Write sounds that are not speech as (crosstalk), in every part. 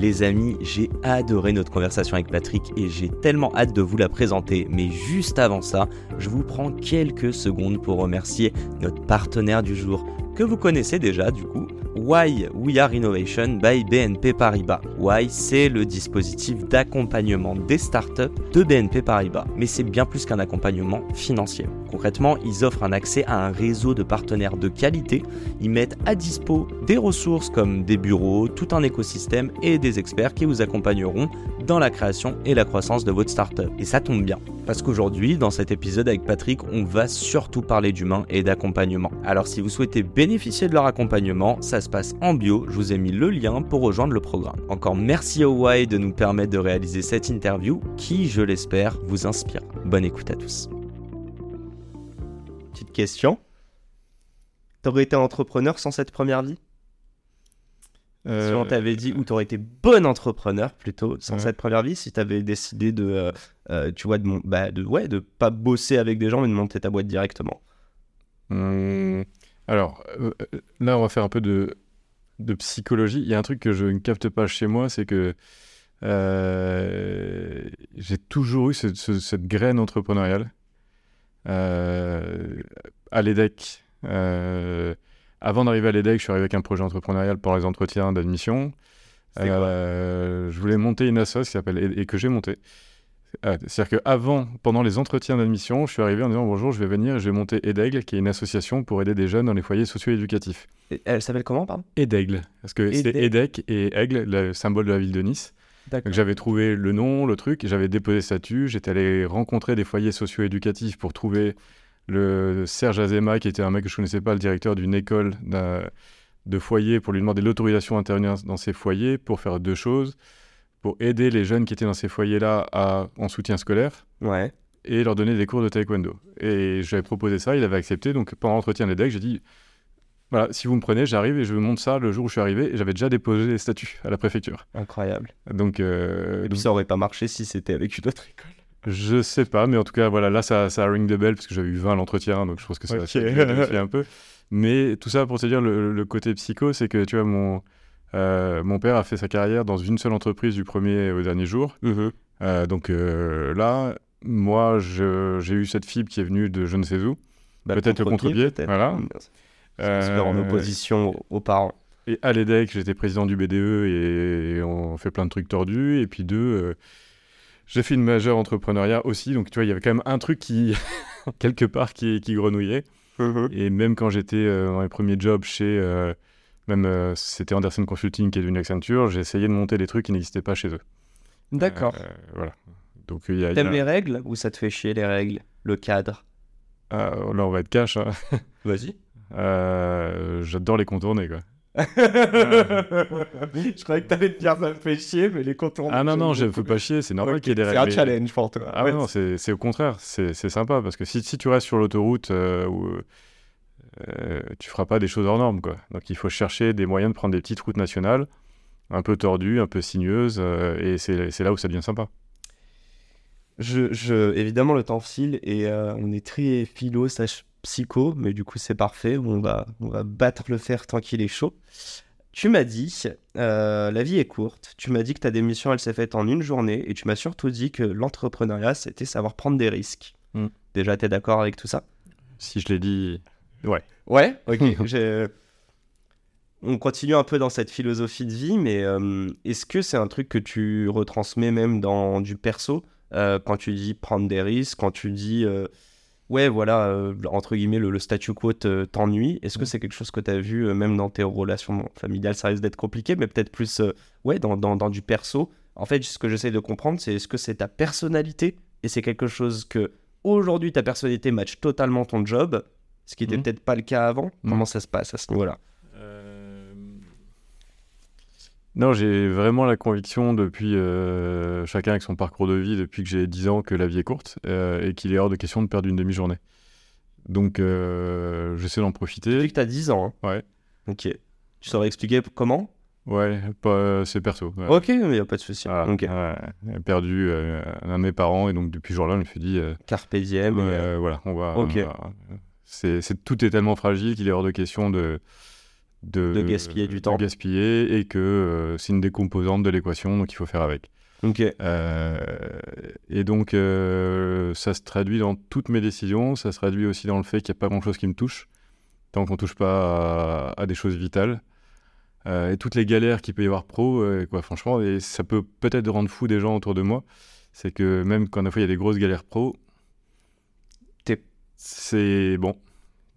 Les amis, j'ai adoré notre conversation avec Patrick et j'ai tellement hâte de vous la présenter. Mais juste avant ça, je vous prends quelques secondes pour remercier notre partenaire du jour, que vous connaissez déjà du coup, Why We Are Innovation by BNP Paribas. Why, c'est le dispositif d'accompagnement des startups de BNP Paribas. Mais c'est bien plus qu'un accompagnement financier. Concrètement, ils offrent un accès à un réseau de partenaires de qualité. Ils mettent à dispo des ressources comme des bureaux, tout un écosystème et des experts qui vous accompagneront dans la création et la croissance de votre startup. Et ça tombe bien, parce qu'aujourd'hui, dans cet épisode avec Patrick, on va surtout parler d'humain et d'accompagnement. Alors si vous souhaitez bénéficier de leur accompagnement, ça se passe en bio, je vous ai mis le lien pour rejoindre le programme. Encore merci au Y de nous permettre de réaliser cette interview qui, je l'espère, vous inspire. Bonne écoute à tous. Petite question. T'aurais été entrepreneur sans cette première vie? Si on t'avait dit, ou t'aurais été bon entrepreneur plutôt sans Ouais. cette première vie, si t'avais décidé de, euh, euh, tu vois, de, mon- bah, de, ouais, de pas bosser avec des gens mais de monter ta boîte directement. Hum, alors, euh, euh, là, on va faire un peu de, de psychologie. Il y a un truc que je ne capte pas chez moi, c'est que euh, j'ai toujours eu ce- ce- cette graine entrepreneuriale. Euh, à l'EDEC, euh, avant d'arriver à l'EDEC, je suis arrivé avec un projet entrepreneurial pour les entretiens d'admission. Euh, je voulais monter une assoce qui s'appelle et, et que j'ai montée. C'est-à-dire qu'avant, pendant les entretiens d'admission, je suis arrivé en disant bonjour, je vais venir et je vais monter EDEGLE, qui est une association pour aider des jeunes dans les foyers socio-éducatifs. Et Elle s'appelle comment, pardon? EDEGLE, parce que EDEC. EDEC et Aigle, le symbole de la ville de Nice. Donc j'avais trouvé le nom, le truc, j'avais déposé statut. J'étais allé rencontrer des foyers socio-éducatifs pour trouver le Serge Azema, qui était un mec que je connaissais pas, le directeur d'une école de foyer, pour lui demander l'autorisation d'intervenir dans ces foyers pour faire deux choses. Pour aider les jeunes qui étaient dans ces foyers-là à- en soutien scolaire Ouais. et leur donner des cours de taekwondo. Et j'avais proposé ça, il avait accepté. Donc pendant l'entretien des decks, j'ai dit voilà, si vous me prenez, j'arrive et je vous montre ça le jour où je suis arrivé. Et j'avais déjà déposé les statuts à la préfecture. Incroyable. Donc, euh, Et puis donc, ça aurait pas marché si c'était avec une autre école. je sais pas, mais en tout cas, voilà, là, ça, ça ring de bell parce que j'avais eu 20 à l'entretien, donc je pense que ça Ok. ça vérifie un peu. Mais tout ça pour te dire, le, le côté psycho, c'est que tu vois, mon, euh, mon père a fait sa carrière dans une seule entreprise du premier au dernier jour. Euh, donc euh, là, moi, je- j'ai eu cette fibre qui est venue de je ne sais où. Bah, Peut-être le contre-pied, peut-être. voilà. Fait en Euh, opposition aux- aux parents. Et à l'EDEC, j'étais président du BDE et on fait plein de trucs tordus. Et puis deux, euh, j'ai fait une majeure entrepreneuriat aussi. Donc tu vois, il y avait quand même un truc qui, (laughs) quelque part, qui, qui grenouillait. Et même quand j'étais euh, dans les premiers jobs chez, euh, même euh, c'était Anderson Consulting qui est devenu Accenture, j'ai essayé de monter des trucs qui n'existaient pas chez eux. D'accord. Euh, voilà. Donc il y a, il y a- T'aimes les règles ou ça te fait chier les règles Le cadre? Ah, là on va être cash. hein. (laughs) Vas-y. Euh, J'adore les contourner quoi. (laughs) je croyais que t'allais te dire ça me fait chier, mais les contours. Ah non non, je ne veux pas chier, c'est normal qu'il y ait des C'est règles. un mais- challenge pour toi. Ah ouais, non, c'est c'est au contraire, c'est c'est sympa parce que si, si tu restes sur l'autoroute, euh, euh, tu feras pas des choses hors normes quoi. Donc il faut chercher des moyens de prendre des petites routes nationales, un peu tordues, un peu sinueuses, euh, et c'est c'est là où ça devient sympa. Je, je- évidemment, le temps file et euh, on est très philo slash psycho, mais du coup, c'est parfait. On va, on va battre le fer tant qu'il est chaud. Tu m'as dit, euh, la vie est courte. Tu m'as dit que ta démission, elle s'est faite en une journée. Et tu m'as surtout dit que l'entrepreneuriat, c'était savoir prendre des risques. Mm. Déjà, t'es d'accord avec tout ça? Si je l'ai dit, ouais. Ouais, ok. (laughs) j'ai- On continue un peu dans cette philosophie de vie, mais euh, est-ce que c'est un truc que tu retransmets même dans du perso? Euh, quand tu dis prendre des risques, quand tu dis euh, ouais, voilà, euh, entre guillemets, le, le statu quo te- t'ennuie Est-ce que c'est quelque chose que tu as vu euh, même dans tes relations familiales Ça risque d'être compliqué, mais peut-être plus euh, ouais, dans, dans, dans du perso? En fait, ce que j'essaie de comprendre, c'est est-ce que c'est ta personnalité? Et c'est quelque chose que aujourd'hui ta personnalité match totalement ton job, ce qui n'était Mhm. peut-être pas le cas avant? Mhm. Comment ça se passe à ce niveau-là? Non, j'ai vraiment la conviction depuis euh, chacun avec son parcours de vie, depuis que j'ai 10 ans, que la vie est courte euh, et qu'il est hors de question de perdre une demi-journée. Donc, euh, j'essaie d'en profiter. Depuis que tu as 10 ans. Hein. Ouais. Ok. Tu saurais expliquer comment? Ouais, c'est perso. Ok, il n'y a pas de souci. perdu un de mes parents et donc depuis ce jour-là, je me suis dit. Carpe diem. voilà, on va. Ok. c'est, tout est tellement fragile qu'il est hors de question de de, gaspiller du temps. gaspiller et que euh, c'est une des composantes de l'équation, donc il faut faire avec. Ok. Euh, et donc, euh, ça se traduit dans toutes mes décisions, ça se traduit aussi dans le fait qu'il n'y a pas grand-chose qui me touche, tant qu'on ne touche pas à, des choses vitales. et toutes les galères qu'il peut y avoir pro, quoi, franchement, et ça peut peut-être rendre fou des gens autour de moi, c'est que même quand des fois il y a des grosses galères pro, c'est bon,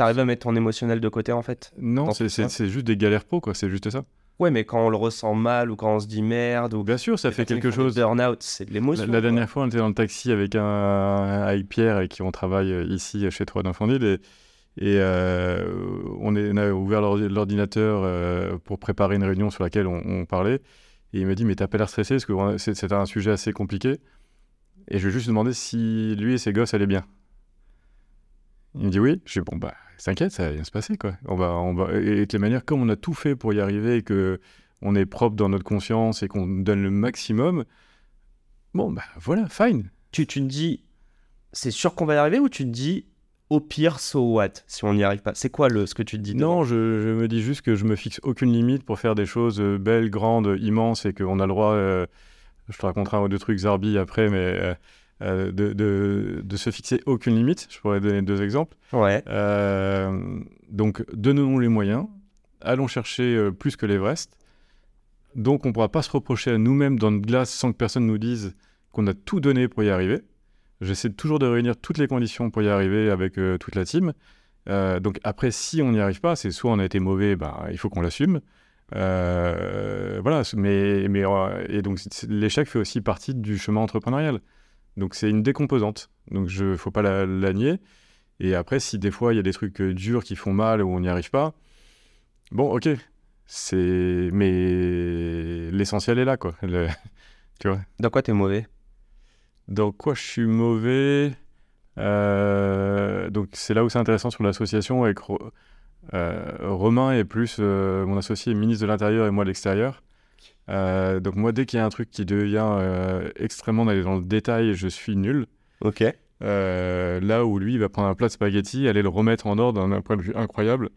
T'arrives à mettre ton émotionnel de côté en fait Non, c'est juste des galères pro, quoi, c'est juste ça. Ouais, mais quand on le ressent mal ou quand on se dit merde ou. Bien sûr, ça fait quelque chose. Burn-out, c'est de l'émotion. La, dernière fois, on était dans le taxi avec un, avec Pierre et qui on travaille euh, ici chez Trois d'Infondil et, et euh, on, est, a ouvert l'ordinateur euh, pour préparer une réunion sur laquelle on, parlait. Et il m'a dit Mais t'as pas l'air stressé parce que c'était un sujet assez compliqué. Et je lui ai juste demandé si lui et ses gosses allaient bien. Il me dit oui. Je dis bon bah t'inquiète, ça va bien se passer, quoi. On va, on va, et de la manière, comme on a tout fait pour y arriver et que on est propre dans notre conscience et qu'on donne le maximum, bon, bah voilà, fine. Tu, tu te dis, c'est sûr qu'on va y arriver ou tu te dis, au pire, so what, si on n'y arrive pas? C'est quoi le, ce que tu te dis Non, je, je, me dis juste que je me fixe aucune limite pour faire des choses euh, belles, grandes, immenses et qu'on a le droit. Euh, je te raconterai un ou deux trucs Zarbi après, mais. Euh, euh, de, de, de, se fixer aucune limite. Je pourrais donner deux exemples. Ouais. Euh, donc, donnons-nous les moyens, allons chercher euh, plus que l'Everest. Donc, on ne pourra pas se reprocher à nous-mêmes dans notre glace sans que personne nous dise qu'on a tout donné pour y arriver. J'essaie toujours de réunir toutes les conditions pour y arriver avec toute la team. donc, après, si on n'y arrive pas, c'est soit on a été mauvais, bah, il faut qu'on l'assume. voilà, mais, mais et donc l'échec fait aussi partie du chemin entrepreneurial. Donc c'est une décomposante. Donc il ne faut pas la, nier. Et après, si des fois il y a des trucs euh, durs qui font mal ou on n'y arrive pas, bon, ok. C'est mais l'essentiel est là, quoi. (laughs) tu vois. Dans quoi tu es mauvais? Dans quoi je suis mauvais? Euh, Donc c'est là où c'est intéressant sur l'association avec euh, Romain est plus mon associé ministre de l'Intérieur et moi de l'extérieur. Euh, donc moi, dès qu'il y a un truc qui devient euh, extrêmement d'aller dans le détail, je suis nul. Ok. Euh, là où lui, il va prendre un plat de spaghetti, aller le remettre en ordre d'un point de vue incroyable.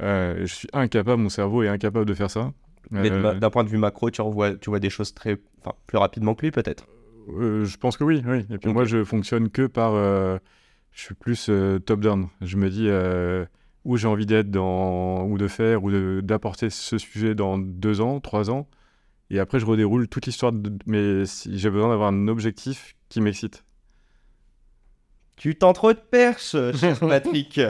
je suis incapable, mon cerveau est incapable de faire ça. Mais d'un point de vue macro, tu, revois, tu vois des choses très, plus rapidement que lui, peut-être Je pense que oui, oui. Et puis moi, je fonctionne que par... je suis plus top-down. Je me dis où j'ai envie d'être dans, ou de faire, ou d'apporter ce sujet dans deux ans, trois ans. Et après, je redéroule toute l'histoire. De... Mais si j'ai besoin d'avoir un objectif qui m'excite. Tu tends trop de perches, (laughs) cher Patrick.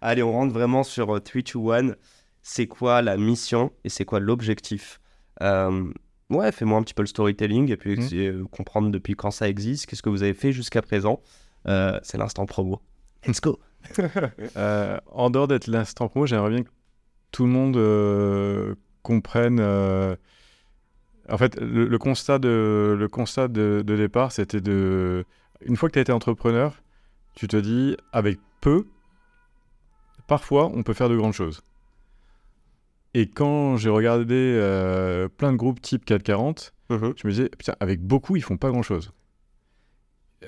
Allez, on rentre vraiment sur 3 2 1. C'est quoi la mission et c'est quoi l'objectif? Euh, Ouais, fais-moi un petit peu le storytelling et puis mmh. Euh, comprendre depuis quand ça existe, qu'est-ce que vous avez fait jusqu'à présent. Euh, c'est l'instant promo. Let's go (laughs) En dehors d'être l'instant promo, j'aimerais bien que tout le monde comprenne en fait, le, constat de, le constat de, départ, c'était de. Une fois que tu as été entrepreneur, tu te dis, avec peu, parfois, on peut faire de grandes choses. Et quand j'ai regardé euh, plein de groupes type 440, mhm. je me disais, putain, avec beaucoup, ils font pas grand chose.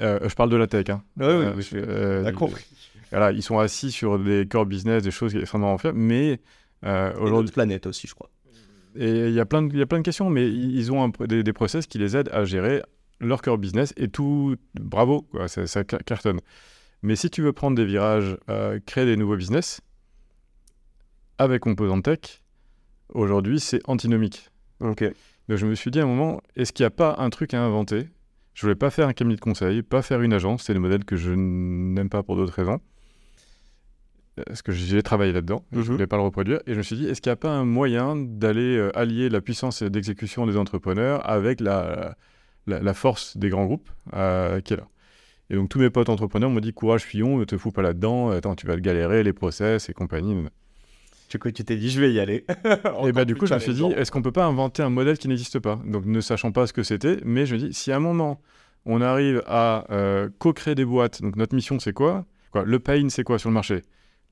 Euh, je parle de la tech. Hein. Oui, oui, euh, compris. Voilà, ils sont assis sur des core business, des choses extrêmement faire, mais aujourd'hui. planète aussi, je crois. Et il y, a plein de, y a plein de questions, mais ils ont des, process qui les aident à gérer leur core business et tout, bravo, quoi, ça, cartonne. Mais si tu veux prendre des virages, euh, créer des nouveaux business, avec Composant Tech, aujourd'hui, c'est antinomique. Ok. Donc je me suis dit à un moment, est-ce qu'il n'y a pas un truc à inventer? Je voulais pas faire un cabinet de conseil, pas faire une agence, c'est le modèle que je n'aime pas pour d'autres raisons parce que j'ai travaillé là-dedans, je ne mhm. voulais pas le reproduire, et je me suis dit, est-ce qu'il n'y a pas un moyen d'aller euh, allier la puissance d'exécution des entrepreneurs avec la, la, force des grands groupes euh, qui est là Et donc tous mes potes entrepreneurs m'ont dit, courage Fillon, ne te fous pas là-dedans, attends, tu vas te galérer, les process et compagnie. Du coup, tu t'es dit, je vais y aller. (laughs) et bah, du coup, je me suis dit, est-ce qu'on peut pas inventer un modèle qui n'existe pas? Donc, ne sachant pas ce que c'était, mais je me dis, si à un moment, on arrive à euh, co-créer des boîtes, donc notre mission, c'est quoi, quoi? Le pain, c'est quoi sur le marché?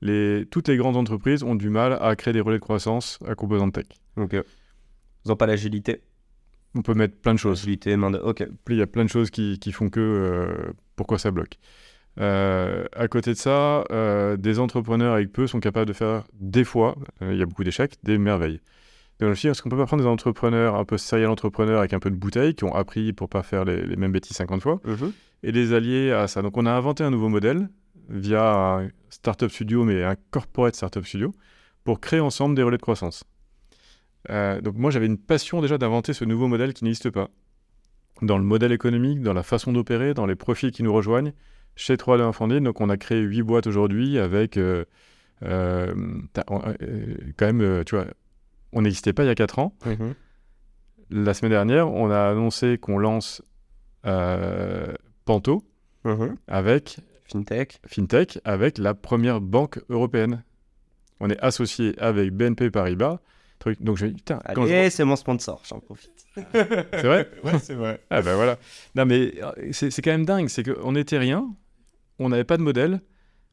Les... Toutes les grandes entreprises ont du mal à créer des relais de croissance à composante tech. Ok. Ils n'ont pas l'agilité On peut mettre plein de choses. Agilité, main de... Ok. Il y a plein de choses qui, qui font que euh, pourquoi ça bloque. Euh, à côté de ça, euh, des entrepreneurs avec peu sont capables de faire des fois, il y a beaucoup d'échecs, des merveilles. Donc je me suis est-ce qu'on peut pas prendre des entrepreneurs un peu serial entrepreneurs avec un peu de bouteille, qui ont appris pour pas faire les, mêmes bêtises 50 fois, Mhm. et les allier à ça? Donc on a inventé un nouveau modèle via un startup studio, mais un corporate startup studio, pour créer ensemble des relais de croissance. Euh, donc moi j'avais une passion déjà d'inventer ce nouveau modèle qui n'existe pas. Dans le modèle économique, dans la façon d'opérer, dans les profils qui nous rejoignent, chez 3D Infondé, donc on a créé 8 boîtes aujourd'hui avec euh, euh, quand même, tu vois, on n'existait pas il y a 4 ans. Mhm. La semaine dernière, on a annoncé qu'on lance Panto Mhm. avec Fintech. FinTech, avec la première banque européenne. On est associé avec BNP Paribas. Truc. Donc je me dis, putain, quand je Allez, c'est mon sponsor, j'en profite. (laughs) C'est vrai (laughs) Ouais, c'est vrai. Ah ben voilà. Non mais euh, c'est c'est quand même dingue, c'est qu'on n'était rien, on n'avait pas de modèle,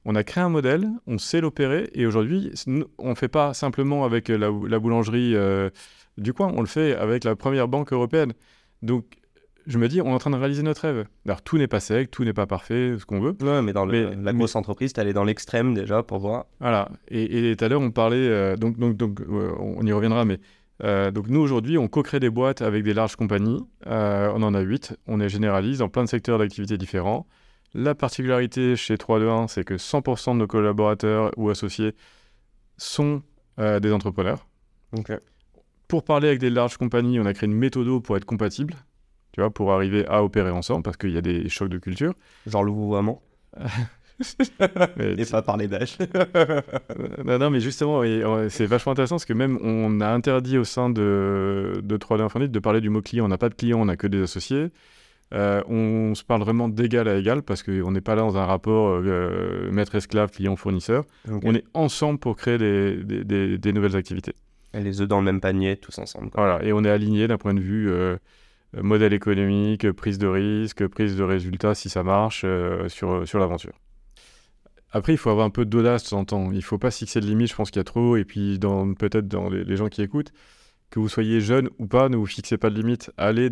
on a créé un modèle, on sait l'opérer, et aujourd'hui, on ne fait pas simplement avec la, la boulangerie euh, du coin, on le fait avec la première banque européenne. Donc je me dis, on est en train de réaliser notre rêve. Alors tout n'est pas sec, tout n'est pas parfait, ce qu'on veut. Ouais, mais dans le- Mais- la grosse entreprise, t'es allé dans l'extrême déjà pour voir. Voilà. Et, tout à l'heure, on parlait, euh, donc, donc, donc euh, on y reviendra, mais euh, donc nous aujourd'hui, on co-crée des boîtes avec des larges compagnies. Euh, on en a 8. On est généraliste dans plein de secteurs d'activité différents. La particularité chez 321, c'est que 100% de nos collaborateurs ou associés sont euh, des entrepreneurs. Pour parler avec des larges compagnies, on a créé une méthode pour être compatible, tu vois, pour arriver à opérer ensemble, parce qu'il y a des chocs de culture. Genre le vouvoiement. (laughs) Et pas parler d'âge. (laughs) Non, non, mais justement, c'est vachement intéressant parce que même on a interdit au sein de, de 3D Infinite de parler du mot client. On n'a pas de client, on n'a que des associés. Euh, on se parle vraiment d'égal à égal parce qu'on n'est pas là dans un rapport euh, maître-esclave, client-fournisseur. On est ensemble pour créer des, des- des- des nouvelles activités. Et les œufs dans le même panier, tous ensemble. quoi. Voilà, et on est aligné d'un point de vue euh, modèle économique, prise de risque, prise de résultat si ça marche euh, sur, sur l'aventure. Après, il faut avoir un peu d'audace de temps en temps. Il ne faut pas fixer de limites, je pense qu'il y a trop. Et puis, peut-être dans les, gens qui écoutent, que vous soyez jeune ou pas, ne vous fixez pas de limites. Allez,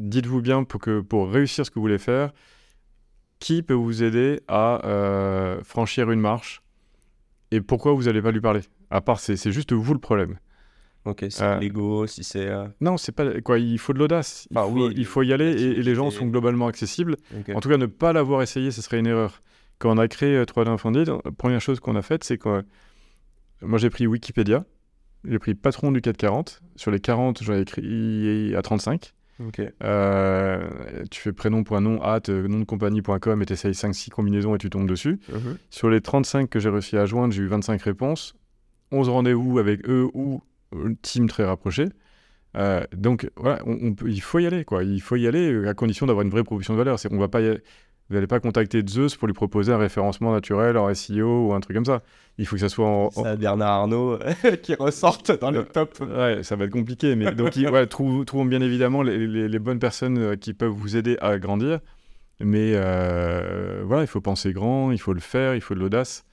dites-vous bien pour, que, pour réussir ce que vous voulez faire, qui peut vous aider à euh, franchir une marche et pourquoi vous n'allez pas lui parler? À part, c'est c'est juste vous le problème. Ok, c'est Euh, l'ego, si c'est. euh, Non, c'est pas quoi. Il faut de l'audace. Il, Bah faut, oui, il faut y aller et, et les gens sont globalement accessibles. En tout cas, ne pas l'avoir essayé, ce serait une erreur. Quand on a créé euh, 3D Infunded, la première chose qu'on a faite, c'est que moi j'ai pris Wikipédia, j'ai pris patron du 440. Sur les 40, j'en ai écrit à 35. Ok. Euh, tu fais prénom.nom, hâte, euh, nom de compagnie.com et tu essayes 5-6 combinaisons et tu tombes dessus. Mhm. Sur les 35 que j'ai réussi à joindre, j'ai eu 25 réponses, 11 rendez-vous avec eux ou team très rapprochée. Euh, donc voilà, on, on peut- il faut y aller, quoi. Il faut y aller euh, à condition d'avoir une vraie proposition de valeur. C'est qu'on va pas y vous n'allez pas contacter Zeus pour lui proposer un référencement naturel en SEO ou un truc comme ça. Il faut que ça soit en, en- Ça, Bernard Arnault (laughs) qui ressortent dans le top. Ouais, ça va être compliqué, mais (laughs) donc il- ouais, trou- trouvons bien évidemment les, les- les bonnes personnes euh, qui peuvent vous aider à grandir. Mais euh, voilà, il faut penser grand, il faut le faire, il faut de l'audace.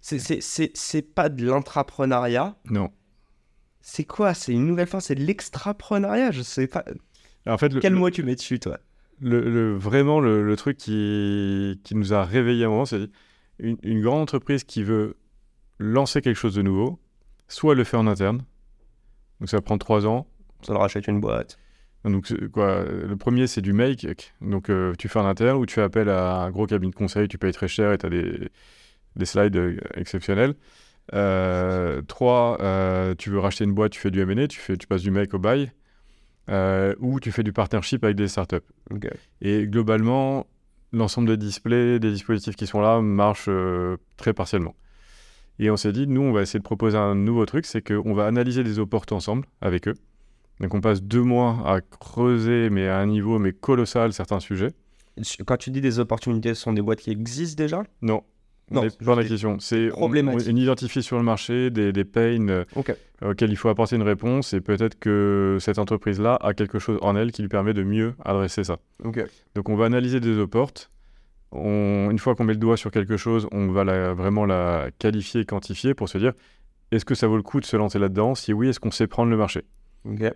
C'est pas de l'intrapreneuriat? Non. C'est quoi? C'est une nouvelle forme, c'est de l'extrapreneuriat. Je sais pas. En fait, le, Quel le- mot tu mets dessus, toi? Le- le- vraiment le, truc qui, qui nous a réveillé à un moment, c'est une, une grande entreprise qui veut lancer quelque chose de nouveau, soit le fait en interne, donc ça prend trois ans. Ça leur achète une boîte. Donc, quoi, le premier, c'est du make. Donc, euh, tu fais en interne ou tu fais appel à un gros cabinet de conseil, tu payes très cher et tu as des, des slides euh, exceptionnels. Euh, trois, euh, tu veux racheter une boîte, tu fais du M&A, tu, fais, tu passes du make au buy. Euh, ou tu fais du partnership avec des startups. Et globalement, l'ensemble des displays, des dispositifs qui sont là marchent euh, très partiellement. Et on s'est dit, nous, on va essayer de proposer un nouveau truc, c'est qu'on va analyser des opportunités ensemble avec eux. Donc on passe deux mois à creuser, mais à un niveau mais colossal, certains sujets. Quand tu dis des opportunités, ce sont des boîtes qui existent déjà? Non, Non, pas la question. C'est problématique. on identifie sur le marché des, des pains euh, auxquels il faut apporter une réponse et peut-être que cette entreprise-là a quelque chose en elle qui lui permet de mieux adresser ça. Donc on va analyser des opportes. On, une fois qu'on met le doigt sur quelque chose, on va la- vraiment la qualifier et quantifier pour se dire est-ce que ça vaut le coup de se lancer là-dedans? Si oui, est-ce qu'on sait prendre le marché?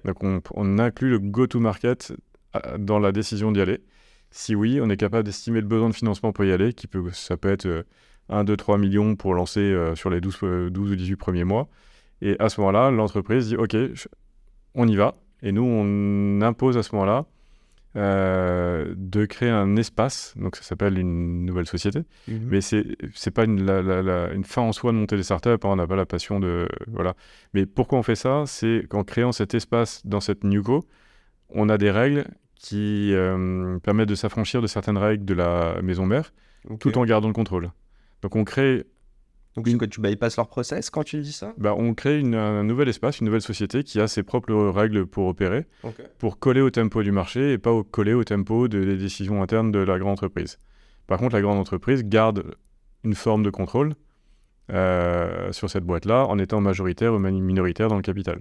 Donc on, on inclut le go-to-market euh, dans la décision d'y aller. Si oui, on est capable d'estimer le besoin de financement pour y aller, qui peut, ça peut être euh, 1, 2, 3 millions pour lancer euh, sur les 12, euh, 12 ou 18 premiers mois. Et à ce moment-là, l'entreprise dit OK, je- on y va. Et nous, on impose à ce moment-là euh, de créer un espace. Donc ça s'appelle une nouvelle société. Mhm. Mais c'est c'est pas une, la- la- la- une fin en soi de monter des startups, hein, on n'a pas la passion de voilà. Mais pourquoi on fait ça? C'est qu'en créant cet espace dans cette newco, on a des règles qui euh, permettent de s'affranchir de certaines règles de la maison mère, tout en gardant le contrôle. Donc on crée, Donc c'est quoi, tu bypasses leur process quand tu dis ça? Bah, on crée une- un nouvel espace, une nouvelle société qui a ses propres règles pour opérer, pour coller au tempo du marché et pas au, coller au tempo de- des décisions internes de la grande entreprise. Par contre, la grande entreprise garde une forme de contrôle euh, sur cette boîte-là en étant majoritaire ou minoritaire dans le capital.